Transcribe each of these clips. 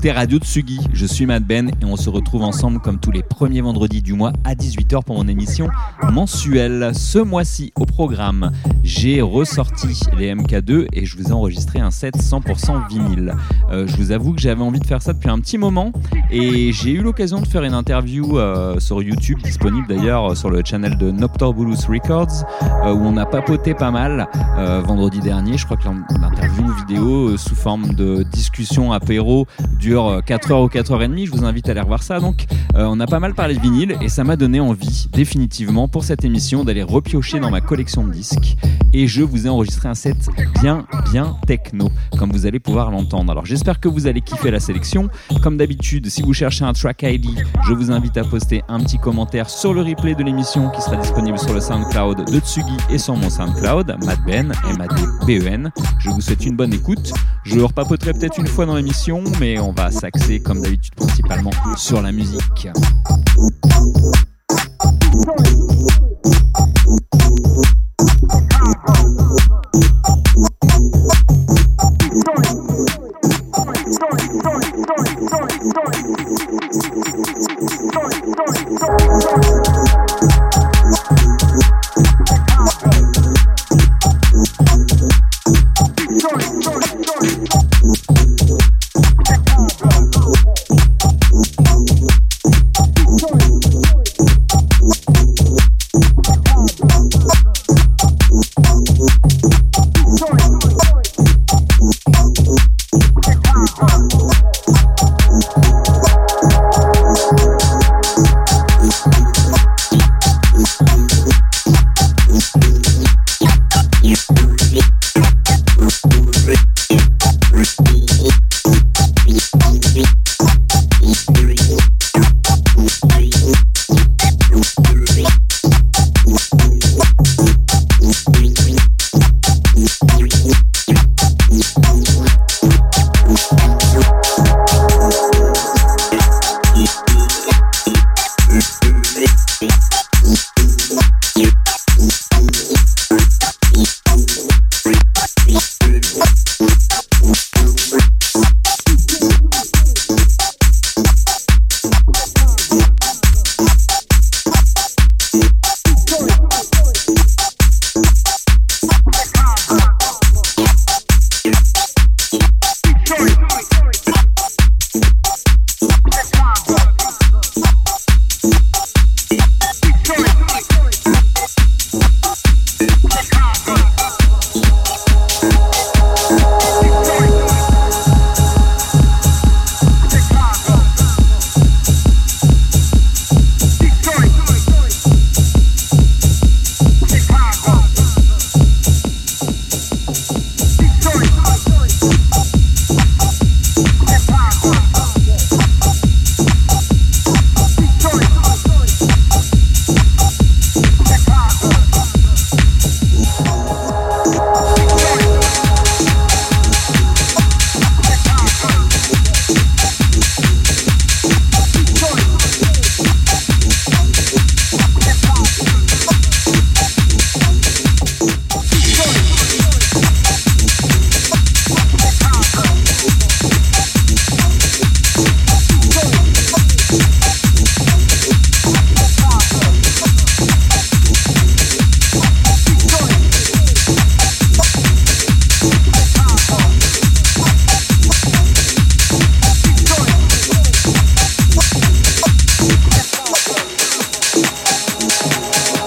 Écoutez Radio Tsugi. Je suis Matt Ben et on se retrouve ensemble comme tous les premiers vendredis du mois à 18h pour mon émission mensuelle. Ce mois-ci au programme, j'ai ressorti les MK2 et je vous ai enregistré un set 100% vinyle. Euh, je vous avoue que j'avais envie de faire ça depuis un petit moment et j'ai eu l'occasion de faire une interview euh, sur YouTube, disponible d'ailleurs sur le channel de Noctorbulus Records, euh, où on a papoté pas mal vendredi dernier. Je crois que l'interview vidéo sous forme de discussion apéro dure 4h ou 4h30. Je vous invite à aller revoir ça. Donc, on a pas mal parlé de vinyle et ça m'a donné envie, définitivement, pour cette émission, d'aller repiocher dans ma collection de disques. Et je vous ai enregistré un set bien, bien techno, comme vous allez pouvoir l'entendre. Alors, j'espère que vous allez kiffer la sélection. Comme d'habitude, si vous cherchez un track ID, je vous invite à poster un petit commentaire sur le replay de l'émission qui sera disponible sur le SoundCloud de Tsugi et sur mon SoundCloud, MadBen, M-A-D-B-E-N. Je vous souhaite une bonne écoute. Je repapoterai peut-être une fois dans l'émission, mais on va s'axer comme d'habitude principalement sur la musique.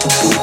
to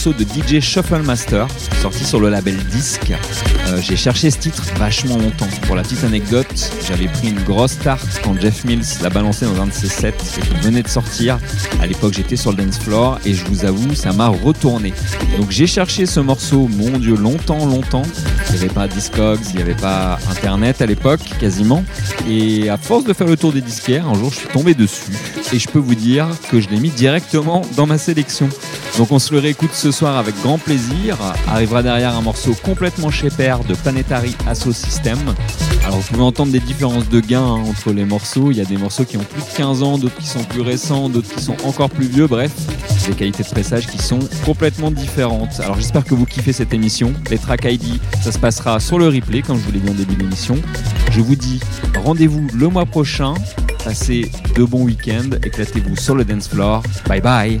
s'écoute un morceau de DJ Shuffle Master, sorti sur le label Disc. Euh, j'ai cherché ce titre vachement longtemps. Pour la petite anecdote, j'avais pris une grosse tarte quand Jeff Mills l'a balancé dans un de ses sets et qu'il venait de sortir. À l'époque, j'étais sur le dance floor et je vous avoue, ça m'a retourné. Donc j'ai cherché ce morceau, mon dieu, longtemps, longtemps. Il n'y avait pas Discogs, il n'y avait pas Internet à l'époque, quasiment. Et à force de faire le tour des disquaires, un jour, je suis tombé dessus. Et je peux vous dire que je l'ai mis directement dans ma sélection. Donc on se le réécoute ce soir avec grand plaisir. Arrivera derrière un morceau complètement chez père de Planetary Asso System. Alors vous pouvez entendre des différences de gain hein, entre les morceaux. Il y a des morceaux qui ont plus de 15 ans, d'autres qui sont plus récents, d'autres qui sont encore plus vieux. Bref, des qualités de pressage qui sont complètement différentes. Alors j'espère que vous kiffez cette émission. Les track ID, ça se passera sur le replay, comme je vous l'ai dit en début d'émission. Je vous dis rendez-vous le mois prochain. Passez de bons week-ends, éclatez-vous sur le dance floor. Bye bye